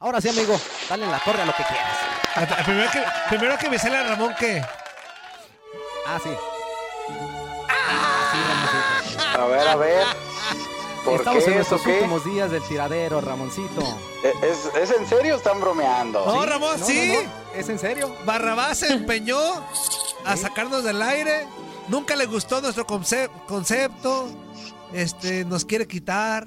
Ahora sí, amigo, dale en la torre a lo que quieras. Primero que, primero que me sale a Ramón que... Ah, sí. Ah, sí, Ramoncito. A ver, a ver. ¿Por Estamos en qué qué? últimos días del tiradero, Ramoncito. ¿Es, es en serio o están bromeando? No, Ramón, No, sí. no, no, ¿Es en serio? Barrabás se empeñó a sacarnos del aire. Nunca le gustó nuestro conce- concepto. Este, nos quiere quitar.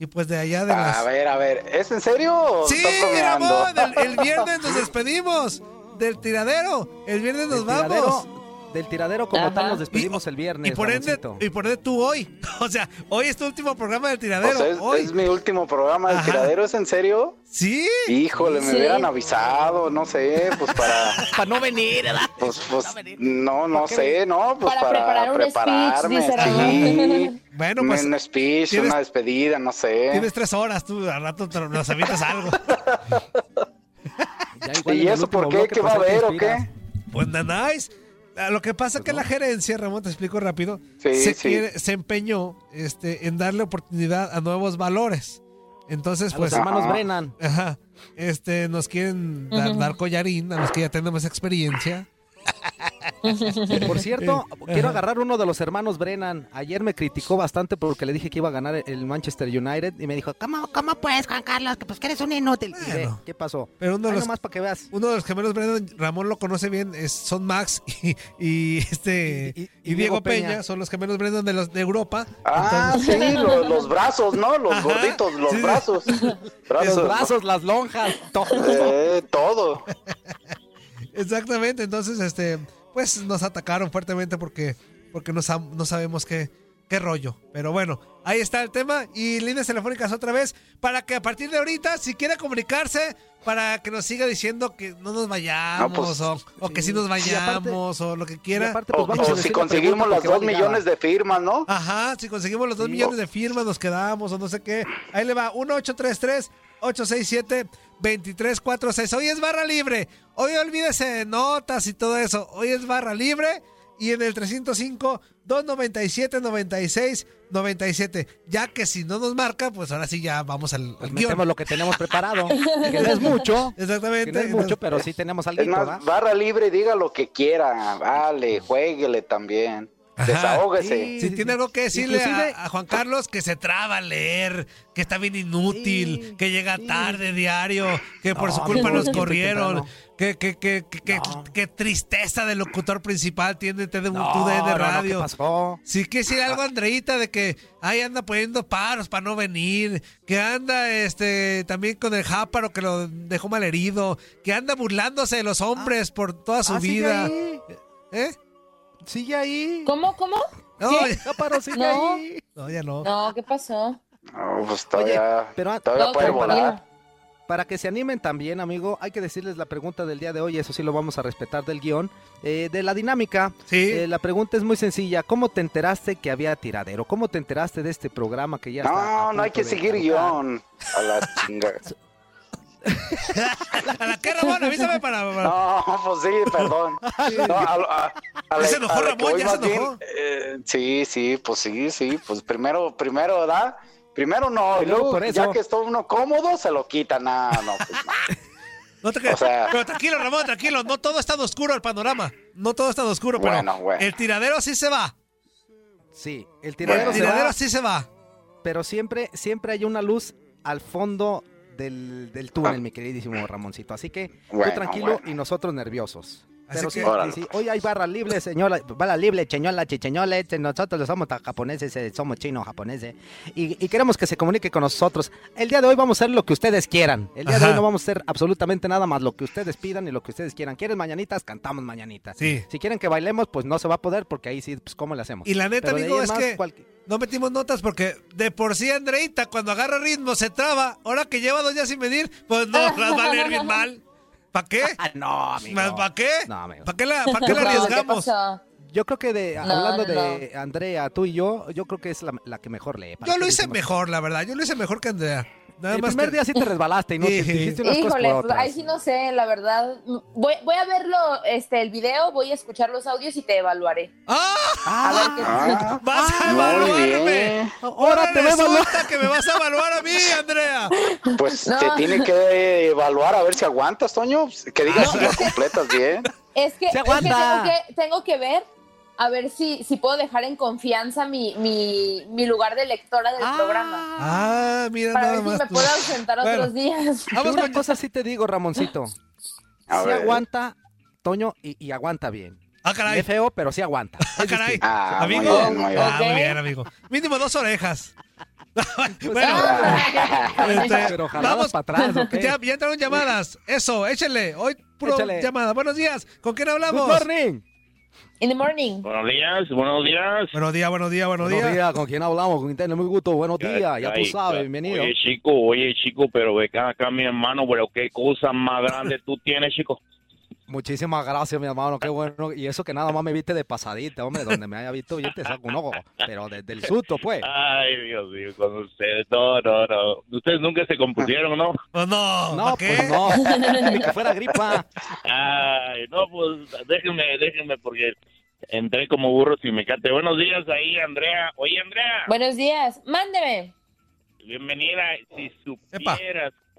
Y pues de allá de las... A ver, a ver. ¿Es en serio Sí? Ramón, el, el viernes nos despedimos del tiradero. El viernes nos Del vamos. tiradero, del tiradero como Ajá. tal nos despedimos el viernes, Y por ende, y por ende tú hoy. O sea, hoy es tu último programa del O tiradero. sea, es, hoy. es mi último programa del Ajá. tiradero, ¿es en serio? Sí. Híjole, me Sí. hubieran avisado, no sé, pues para... Para no venir, ¿verdad? Pues, pues, no, no sé, ¿no? Pues Para preparar un speech, prepararme, dice sí. Bueno, pues un speech, tienes- una despedida, no sé. tienes tres horas. Tú al rato te- nos avientas algo. Ya igual ¿Y eso por qué? ¿Qué va a pues, ahí te haber o qué? Pues nada, nice. Ah, Lo que pasa es que la gerencia, Ramón, te explico rápido, Sí, se, sí. quiere- se empeñó este, en darle oportunidad a nuevos valores. Entonces, A pues, los hermanos Ajá. Brennan. ajá, este, nos quieren dar, dar collarín a los que ya tenemos experiencia. Por cierto, Eh, quiero ajá. agarrar uno de los hermanos Brennan. Ayer me criticó bastante porque le dije que iba a ganar el Manchester United y me dijo, ¿cómo, cómo puedes, Juan Carlos? Que pues que eres un inútil. Ve. ¿Qué pasó? Pero uno de los- para que veas. Uno de los gemelos Brennan, Ramón lo conoce bien, es, son Max y, y este Y- y- y y Diego Diego Peña. Peña. son los gemelos Brennan de los de Europa. Ah, Entonces- sí, lo- los brazos, ¿no? Los Ajá, gorditos, los sí. brazos. Los brazos, las lonjas, todo. Eh, todo. Exactamente, entonces este pues nos atacaron fuertemente porque porque no, no sabemos qué qué rollo. Pero bueno, ahí está el tema y líneas telefónicas otra vez para que a partir de ahorita si quiere comunicarse para que nos siga diciendo que no nos vayamos No, pues, o, o que sí nos aparte- vayamos o lo que quiera. aparte, O, pues vamos a o si conseguimos va dos millones de firmas, ¿no? Ajá, si conseguimos los dos Sí. millones de firmas nos quedamos o no sé qué. Ahí le va, 1-833-867-2346. Hoy es barra libre. Hoy olvídese de notas y todo eso. Hoy es barra libre. Y en el 305-297-96-97. Ya que si no nos marca, pues ahora sí ya vamos al, Pues al guion. metemos lo que tenemos preparado. que no es mucho. Que Exactamente. no es mucho, pero sí tenemos algo, barra libre, diga lo que quiera. Vale, jueguele también. Ajá. Desahógese. Si tiene algo que decirle a, a Juan Carlos, que se traba a leer, que está bien inútil, Sí, que llega sí. tarde diario, que por No, su culpa nos corrieron, que, que, que, que, que- No. que tristeza del locutor principal tiene de, de, No, tu DN no, no, ¿qué Radio. pasó? Sí que decir algo, Andreita, de que ahí anda poniendo paros para no venir, que anda este también con el jáparo que lo dejó mal herido, que anda burlándose de los hombres por toda su Ah, vida. ¿Eh? Sigue ahí. ¿Cómo, cómo? No, ¿Qué? ya, paró, sigue No. ahí. no, ya no. No, ¿qué pasó? No, pues todavía, pero- todavía Todo puede volar. Para que se animen también, amigo, hay que decirles la pregunta del día de hoy, eso sí lo vamos a respetar del guion, eh, de la dinámica. Sí. Eh, la pregunta es muy sencilla, ¿cómo te enteraste que había tiradero? ¿Cómo te enteraste de este programa que ya está? No, a no hay que seguir guion. A la chinga. ¿A la qué, Ramón? Avísame para... para- No, pues sí, perdón. No, a, a- a la- Ya se enojó Ramón, ya se bien, enojó. eh, sí, sí, pues sí, sí. Pues primero, primero, ¿verdad? Primero no, y luego por eso. ya que está uno cómodo, se lo quita. No, no, pues no. No te. O sea- Pero tranquilo, Ramón, tranquilo. No todo está de oscuro el panorama. No todo está de oscuro, pero Bueno, bueno. el tiradero sí se va. Sí, el tiradero se tiradero va, sí se va. pero siempre, siempre hay una luz al fondo del, del túnel, mi queridísimo Ramoncito. Así que Bueno, tú tranquilo bueno. y nosotros nerviosos. Así Pero que- sí, hoy hay barra libre, señora, barra libre, cheñola, chicheñoles, nosotros somos japoneses, eh, somos chinos, japoneses, y, y queremos que se comunique con nosotros. El día de hoy vamos a hacer lo que ustedes quieran. El día de hoy no vamos a hacer absolutamente nada más lo que ustedes pidan y lo que ustedes quieran. ¿Quieren mañanitas? Cantamos mañanitas. Sí. Si quieren que bailemos, pues no se va a poder porque ahí sí, pues ¿cómo le hacemos? Y la neta, amigo, es más, que no metimos notas porque de por sí Andreita cuando agarra ritmo se traba. Ahora que lleva dos días sin medir, pues no, las va a leer bien mal. ¿Para qué? Ah, no, amigo. ¿Para qué? No, amigo. ¿Para qué la, pa' qué la No, ¿qué arriesgamos? pasó? Yo creo que de, No, hablando no, de Andrea, tú y yo, yo creo que es la, la que mejor lee. ¿Para Yo lo hice decimos? mejor, la verdad. Yo lo hice mejor que Andrea. Nada El más primer que- día sí te resbalaste y no te Sí. dijiste unas cosas Híjole, por otras. ahí sí no sé, la verdad. Voy, voy a verlo, este, el video, voy a escuchar los audios y te evaluaré. ¡Ah! A ver qué Ah, ¡Vas a evaluarme! bien. Ahora te veo resulta que me vas a evaluar a mí, Andrea. Pues No. te tiene que evaluar a ver si aguantas, Toño. Que digas Ah, si lo completas bien. Es que, ¡Se es que tengo que tengo que ver a ver si, si puedo dejar en confianza mi, mi, mi lugar de lectora del programa. Ah, mira Para nada ver si me tú. puedo ausentar Bueno. otros días. Vamos Una cosa sí te digo, Ramoncito. A sí ver. aguanta, Toño, y, y aguanta bien. Ah, caray. Es feo, pero sí aguanta. Ah, caray. Ah, muy amigo. bien, muy bien. Ah, muy bien, amigo. Mínimo dos orejas. Pues, bueno, este, Pero vamos. para atrás. Ya, ya entraron llamadas. Eso, échale. Hoy puro Échale. llamada. Buenos días. ¿Con quién hablamos? Good morning. In the morning. Buenos días, buenos días. Buenos días, buenos días, buenos Buenos días. días, ¿con quién hablamos? Con internet, muy gusto. Buenos días, ya tú sabes, bienvenido. Oye, chico, oye, chico, pero ve acá, acá, mi hermano, pero qué cosa más grande tú tienes, chico. Muchísimas gracias, mi hermano, qué bueno. Y eso que nada más me viste de pasadita, hombre, donde me haya visto, yo te saco un ojo. Pero desde el susto, pues. Ay, Dios mío, con ustedes. No, no, no. Ustedes nunca se compusieron, ¿no? Pues no, No, ¿para qué? pues no, ni que fuera gripa. Ay, no, pues déjenme, déjenme, porque entré como burro sin me cate. Buenos días ahí, Andrea. Oye, Andrea, Buenos días. Mándeme. bienvenida. Si Epa.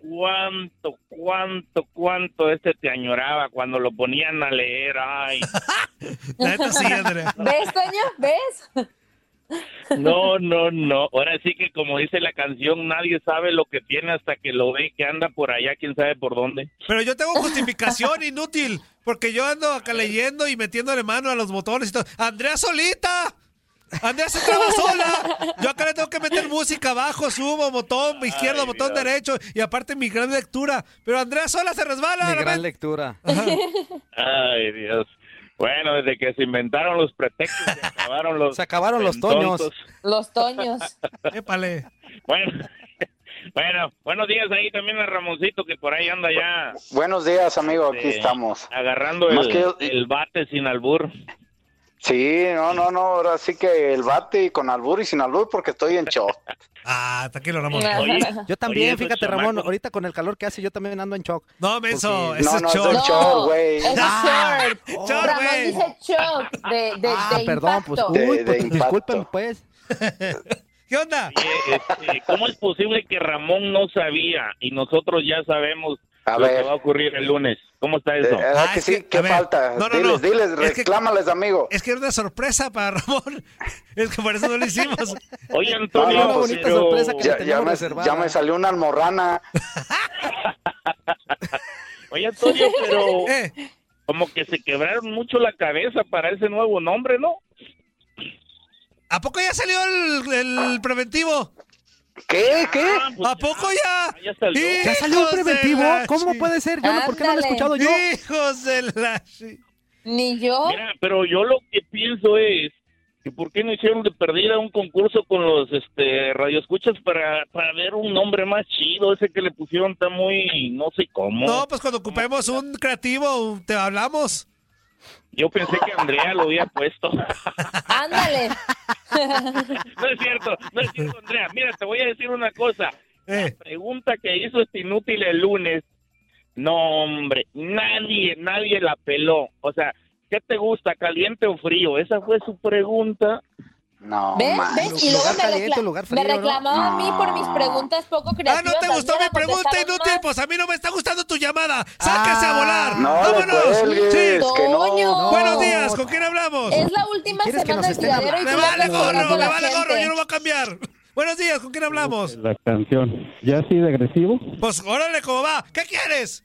Cuánto, cuánto, cuánto este te añoraba cuando lo ponían a leer. Ay, La neta sí, Andrea. ¿Ves, Toño? ¿Ves? No, no, no. Ahora sí que como dice la canción, nadie sabe lo que tiene hasta que lo ve que anda por allá, quién sabe por dónde. Pero yo tengo justificación inútil. Porque yo ando acá leyendo y metiéndole mano a los botones y todo. ¡Andrea solita! ¡Andrea se traba sola! Yo acá le tengo que meter música abajo, subo, botón izquierdo, Ay, botón Dios. derecho. Y aparte mi gran lectura. Pero Andrea sola se resbala. Mi gran lectura. Ay, Dios. Bueno, desde que se inventaron los pretextos, se acabaron los. Se acabaron los toños. Los Toños. Épale. Bueno, bueno, buenos días ahí también a Ramoncito, que por ahí anda ya Buenos días, amigo. Aquí Eh, estamos. agarrando Más el, que yo- el bate sin albur. Sí, no, no, no. Ahora sí que el bate y con albur y sin albur porque estoy en shock. Ah, tranquilo, Ramón. Oye, Yo también, oye, fíjate, Ramón, chamacos- ahorita con el calor que hace, yo también ando en shock. No, menso. Porque- Ese No, es no, es short. del short, güey. Es Ah, short. short, Ramón güey. dice shock de, de, ah, de perdón, pues, impacto. De- uy, de pues, disculpen, pues. ¿Qué onda? Oye, este, ¿Cómo es posible que Ramón no sabía y nosotros ya sabemos A lo que ver. va a ocurrir el lunes? ¿Cómo está Eh, eso? ¿Verdad Ah, que es sí? que- ¿Qué ver, falta? no, no, diles, no. diles, Es que- reclámales, amigo. Es que era una sorpresa para Ramón. Es que por eso no lo hicimos. Oye, Antonio, no, una bonita pero- sorpresa que Ya, le ya teníamos me, reservada. ya me salió una almorrana. Oye, Antonio, pero Eh, como que se quebraron mucho la cabeza para ese nuevo nombre, ¿no? ¿A poco ya salió el, el preventivo? ¿Qué? ¿Qué? Ah, pues ¿A poco ya? Ya salió. ¿Ya salió un preventivo? ¿Cómo puede ser? Yo no, ¿Por qué no lo he escuchado yo? Hijos de la... Ni yo. Mira, pero yo lo que pienso es que por qué no hicieron de perdida un concurso con los este radioescuchas para, para ver un nombre más chido, ese que le pusieron está muy no sé cómo. No, pues cuando ocupemos un creativo, te hablamos. Yo pensé que Andrea lo había puesto. Ándale. no es cierto, no es cierto, Andrea. Mira, te voy a decir una cosa. Eh. La pregunta que hizo este inútil el lunes, no, hombre, nadie, nadie la peló. O sea, ¿qué te gusta, caliente o frío? Esa fue su pregunta. No, ¿Ves? man. ¿Ves? Y luego me, caliente, recla- lugar me reclamaba a mí por mis preguntas poco Ah, creativas. ¿no te gustó mi pregunta inútil? Pues a mí no me está gustando tu llamada. ¡Sáquese a Ah. volar! No ¡Vámonos! Sí. no. Buenos días, ¿con quién hablamos? Es la última ¿Quieres que semana del tiradero y Me vale gorro, me vale gorro, yo no voy a cambiar. Buenos días, ¿con quién hablamos? La canción. ¿Ya así de agresivo? Pues órale, ¿cómo va? ¿Qué quieres?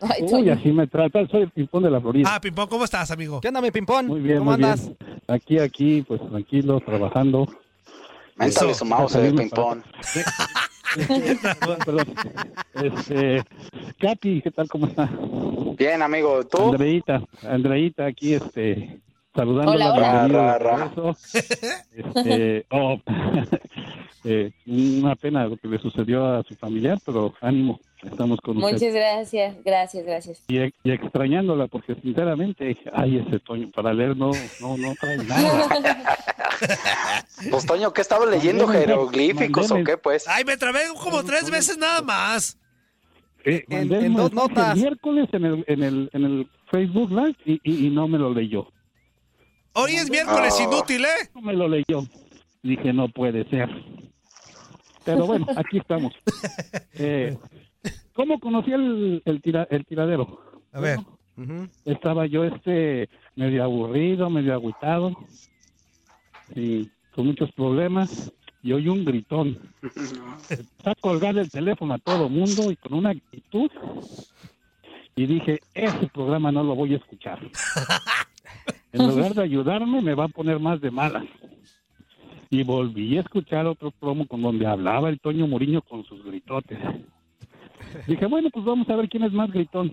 Ay, Uy, Toño. así me trata. Soy el ping-pong de la Florida. Ah, Pimpón, ¿cómo estás, amigo? ¿Qué onda, mi pimpón? muy bien, ¿Cómo muy andas? bien. Aquí, aquí, pues tranquilo, trabajando. Méntale su mouse. Perdón, perdón. Este, Katy, ¿qué tal? ¿Cómo está? Bien, amigo, ¿tú? Andreita, Andreita, aquí, este, saludando Hola, la hola. Ra, ra. Este, oh, eh, una pena lo que le sucedió a su familiar, pero ánimo, estamos con usted. Muchas gracias, gracias, gracias. Y, y extrañándola, porque sinceramente, ay, ese Toño, para leer no, no, no trae nada. Pues, Toño, ¿qué estaba leyendo? Mandeme- ¿Jeroglíficos o qué, pues? Ay, me trabé como tres veces nada más. Eh, En- en dos notas. El miércoles en el, en el, en el Facebook Live y, y, y no me lo leyó. Hoy es miércoles Ah. inútil, ¿eh? No me lo leyó. Dije, no puede ser. Pero bueno, aquí estamos. Eh, ¿Cómo conocí el, el, tira- el tiradero? A ver. Estaba yo este medio aburrido, medio agüitado, y con muchos problemas, y oí un gritón. Está a colgar el teléfono a todo mundo y con una actitud. Y dije, ese programa no lo voy a escuchar. En lugar de ayudarme, me va a poner más de malas. Y volví a escuchar otro promo con donde hablaba el Toño Muriño con sus gritotes. Dije, bueno, pues vamos a ver quién es más gritón.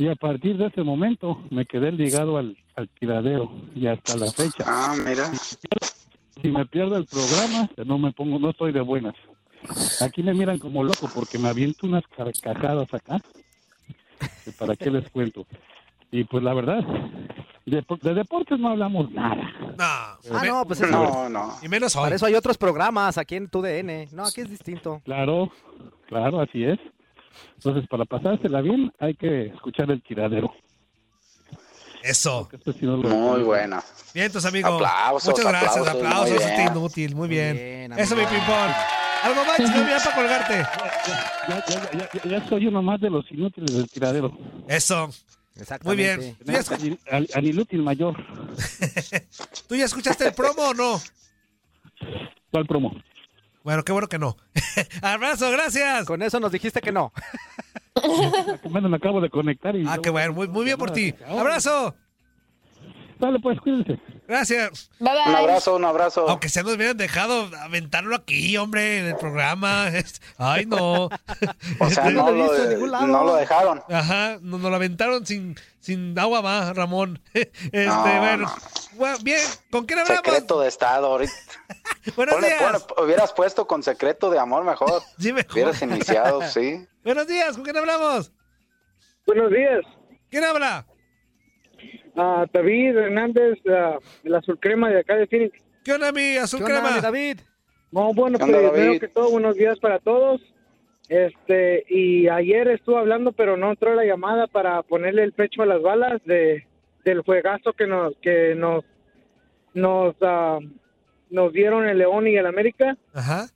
Y a partir de ese momento me quedé ligado al, al tiradero y hasta la fecha. Ah, mira. Si me pierdo el programa, no me pongo, no estoy de buenas. Aquí me miran como loco porque me aviento unas carcajadas acá. ¿Para qué les cuento? Y pues la verdad, de, de deportes no hablamos nada. No. Ah, no, pues eso. No, no. Y menos hoy. Para eso hay otros programas aquí en tu DN. No, aquí es distinto. Claro, claro, así es. Entonces, para pasársela bien, hay que escuchar el tiradero. Eso. Muy buena. Bien, tus amigos. Aplausos, Muchas gracias, aplausos, aplausos. muy bien. inútil, muy bien. bien, Eso, mi amigo. pimpón. Algo más, no ya para colgarte. Ya, ya, ya, ya, ya soy uno más de los inútiles del tiradero. Eso. Muy Exactamente. bien. ¿Tú ya, escu- Al, al inútil mayor. tú ya escuchaste el promo o no? ¿Cuál promo? Bueno, qué bueno que no. Abrazo, gracias. Con eso nos dijiste que no. Bueno, me acabo de conectar y... Ah, qué bueno. Muy, muy bien por ti. Abrazo. Dale, pues, cuídense. Gracias. Bye Un abrazo, un abrazo. Aunque se nos hubieran dejado aventarlo aquí, hombre, en el programa. Ay, no. O sea, no no lo lado. no lo dejaron. Ajá, nos, nos lo aventaron sin, sin agua más, Ramón. Este, No, bueno. no. Bueno, Bien, ¿con quién hablamos? Secreto de Estado. Ahorita. Buenos Ponle, días. ponle, hubieras puesto con secreto de amor mejor. Sí, mejor. Hubieras iniciado, sí. Buenos días, ¿con quién hablamos? Buenos días, ¿Quién habla? Ah, David Hernández, ah, de la Azul Crema de acá de Phoenix. ¿Qué onda, mi azul ¿Qué onda, crema? mi David? No, bueno, ¿Qué pues onda, primero que todo, buenos días para todos. Este, y ayer estuve hablando, pero no entró la llamada para ponerle el pecho a las balas de, del juegazo que nos, que nos, nos, ah, nos dieron el León y el América. Ajá.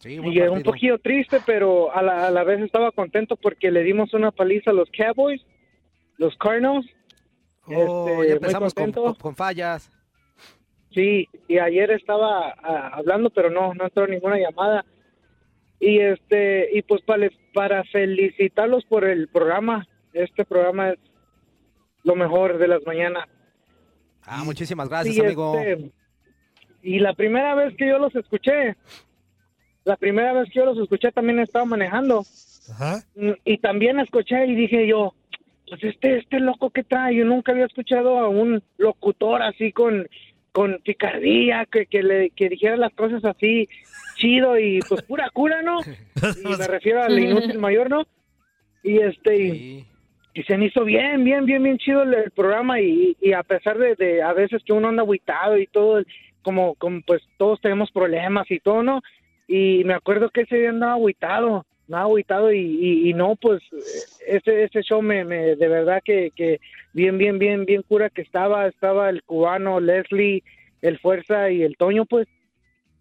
Sí, Y eh, un partido. poquito triste, pero a la, a la vez estaba contento porque le dimos una paliza a los Cowboys. los Cardinals. Oh, Este, ya empezamos muy con, contento. con- con fallas. Sí, y ayer estaba ah, hablando, pero no, no entró ninguna llamada. Y este, y pues para, para felicitarlos por el programa. Este programa es lo mejor de las mañanas. Ah, muchísimas gracias, Sí, amigo. este, y la primera vez que yo los escuché, la primera vez que yo los escuché también estaba manejando. Mm, Y también escuché y dije yo, pues este, este loco que trae, yo nunca había escuchado a un locutor así con, con picardía, que, que le que dijera las cosas así chido y pues pura cura, ¿no? Y me refiero al inútil mayor, ¿no? Y este, y, y se me hizo bien, bien, bien, bien chido el, el programa y, y a pesar de, de a veces que uno anda aguitado y todo, como, como pues todos tenemos problemas y todo, ¿no? Y me acuerdo que ese día andaba aguitado, andaba aguitado y, y, y no, pues ese, ese show me, me de verdad que, que bien, bien, bien, bien cura que estaba, estaba el cubano, Leslie, el Fuerza y el Toño, pues,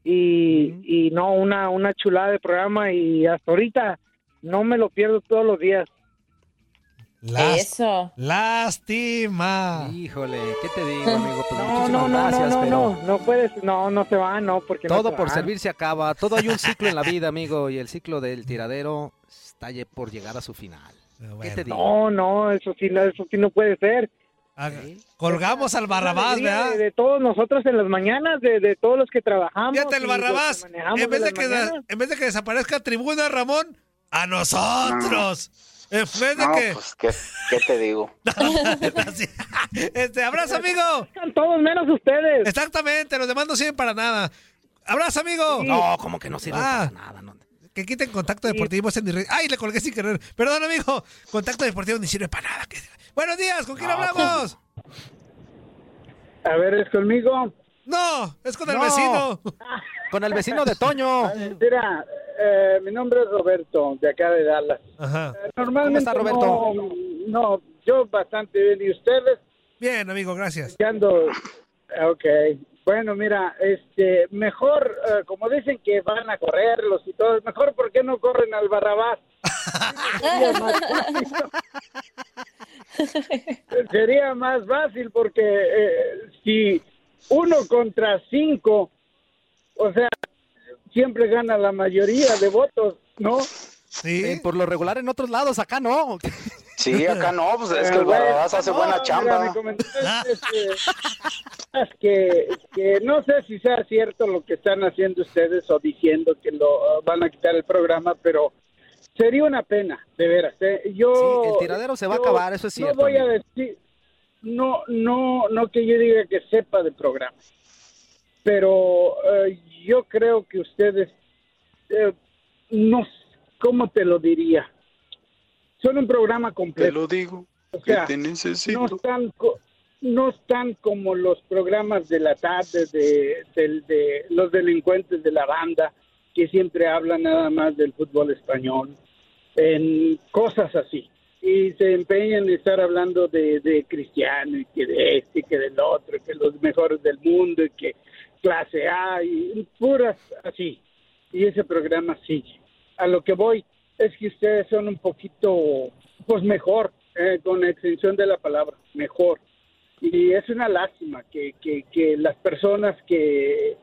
y, y no, una, una chulada de programa y hasta ahorita no me lo pierdo todos los días. Lás- Eso. Lástima. Híjole, ¿qué te digo, amigo? Pues No, muchísimas no, no, gracias, no, no, pero no, no puedes, no, no se va, no, porque no todo se por va. servir se acaba. Todo hay un ciclo en la vida, amigo, y el ciclo del tiradero está por llegar a su final. ¿Qué te digo? No, no, eso sí, no, eso sí no puede ser. Colgamos al Barrabás, ¿verdad? De, de todos nosotros en las mañanas, de, de todos los que trabajamos. Fíjate el Barrabás. En vez, de que, en vez de que desaparezca tribuna, Ramón, a nosotros. En vez de No, que. pues, ¿qué, qué te digo? Este, abrazo, amigo. Están todos menos ustedes. Exactamente, los demás no sirven para nada. Abrazo, amigo. No, como que no sirven Ah, para nada. No. Que quiten contacto deportivo. re- Ay, le colgué sin querer. Perdón, amigo. Contacto deportivo ni sirve para nada. Buenos días, ¿con quién hablamos? A ver, ¿es conmigo? No, es con el No. vecino. Con el vecino de Toño. Mira, eh, mi nombre es Roberto, de acá de Dallas. Ajá. Eh, Normalmente ¿Cómo está, Roberto? No, no, yo bastante bien. ¿Y ustedes? Bien, amigo, gracias. Ando- Ok. Bueno, mira, este, mejor, eh, como dicen que van a correrlos y todo, mejor ¿por qué no corren al Barrabás? Sería más fácil. Sería más fácil porque eh, si uno contra cinco, o sea, siempre gana la mayoría de votos, ¿no? Sí. Eh, por lo regular en otros lados, acá no. Sí, acá no, pues es que el Barrabás hace no, buena mira, chamba. mi comentario es, este, es que, que no sé si sea cierto lo que están haciendo ustedes o diciendo que lo van a quitar el programa, pero sería una pena, de veras. ¿eh? Yo, Sí, el tiradero se va a acabar, eso es cierto, No voy a decir, no, no, no que yo diga que sepa del programa, pero eh, yo creo que ustedes, eh, no, ¿cómo te lo diría? Son un programa completo. Te lo digo, O que sea, te necesito. no están no están como los programas de la tarde de, de los delincuentes de la banda que siempre hablan nada más del fútbol español en cosas así y se empeñan en estar hablando de, de cristiano y que de este y que del otro que los mejores del mundo y que clase A y puras así. Y ese programa sigue. A lo que voy es que ustedes son un poquito pues mejor eh, con extensión de la palabra mejor. Y es una lástima que, que, que las personas que,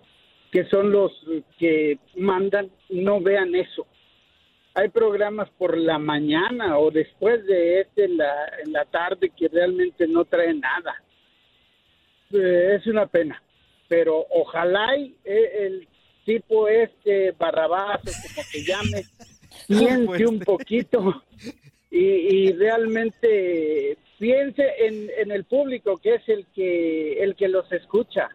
que son los que mandan no vean eso. Hay programas por la mañana o después de este en la, en la tarde que realmente no traen nada. Eh, es una pena, pero ojalá y, eh, el tipo este Barrabás o como se llame piense un poquito y, y realmente piense en, en el público que es el que el que los escucha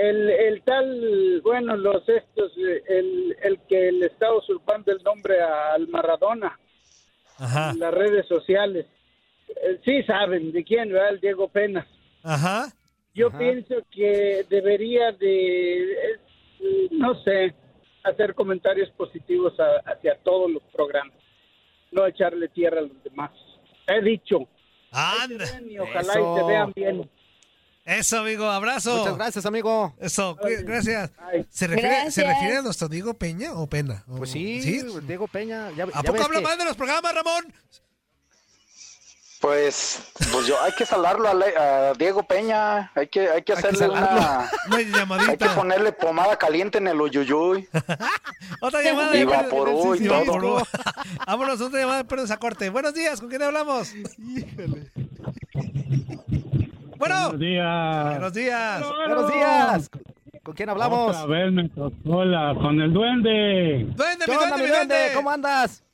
el, el tal bueno los estos el, el que le está usurpando el nombre al Maradona Ajá. en las redes sociales Eh, sí saben de quién verdad el Diego Penas Ajá. yo Ajá. pienso que debería de eh, no sé hacer comentarios positivos a- hacia todos los programas no echarle tierra a los demás he dicho Anda. y ojalá Eso. y se vean bien. Eso, amigo, abrazo. Muchas gracias, amigo. Eso, gracias. ¿Se refiere, ¿Se refiere a nuestro Diego Peña o Pena? Pues sí, ¿Sí? Diego Peña. Ya, ¿A ya poco habla que- mal de los programas, Ramón? Pues, pues yo, hay que salarlo a, Le- a Diego Peña, hay que, hay que hacerle una, Una llamadita. hay que ponerle pomada caliente en el uyuyuy. Otra llamada. Y Vaporú y todo. Vámonos, otra llamada de Pérez a corte. Buenos días, ¿con quién hablamos? Híjole. Bueno. Buenos días. Buenos días. Buenos días. ¿Con quién hablamos? Otra vez me tocó la con el duende. Duende, ¿Qué mi duende, mi duende? duende. ¿Cómo andas?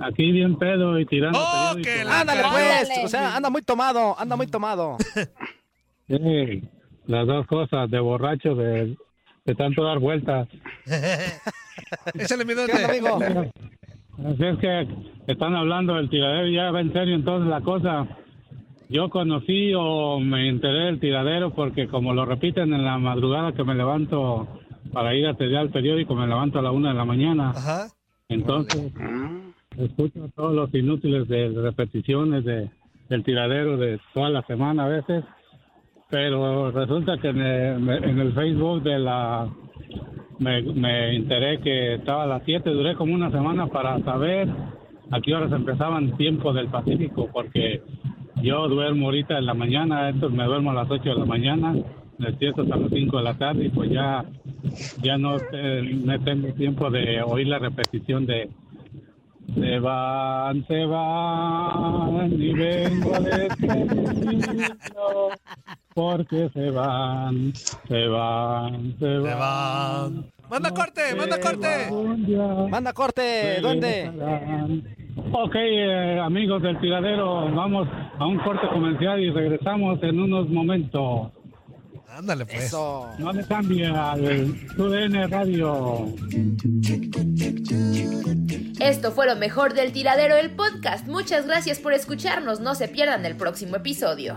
Aquí bien pedo y tirando Oh, que la Ándale, pues. O sea, anda muy tomado, anda muy tomado. Sí, las dos cosas, de borracho, de, de tanto dar vueltas. Échale mi ¿Qué onda, duende. amigo? Así es que están hablando del tiradero y ya va en serio entonces la cosa. Yo conocí o me enteré del tiradero porque como lo repiten en la madrugada que me levanto para ir a tirar el periódico, me levanto a la una de la mañana. Ajá. Entonces, escucho todos los inútiles de repeticiones de, del tiradero de toda la semana a veces, pero resulta que en el, me- en el Facebook de la... Me, me enteré que estaba a las 7, duré como una semana para saber a qué horas empezaban tiempo del Pacífico, porque yo duermo ahorita en la mañana, entonces me duermo a las 8 de la mañana, despierto hasta las 5 de la tarde y pues ya ya no, te- no tengo tiempo de oír la repetición de se van, se van y vengo a despedirlo porque se van, se van, se van. Se van. Manda corte, manda corte. Manda corte, ¿dónde? Ok, eh, amigos del tiradero, vamos a un corte comercial y regresamos en unos momentos. Ándale, pues. Eso. No le cambie al TUDN Radio. Esto fue lo mejor del tiradero del podcast. Muchas gracias por escucharnos. No se pierdan el próximo episodio.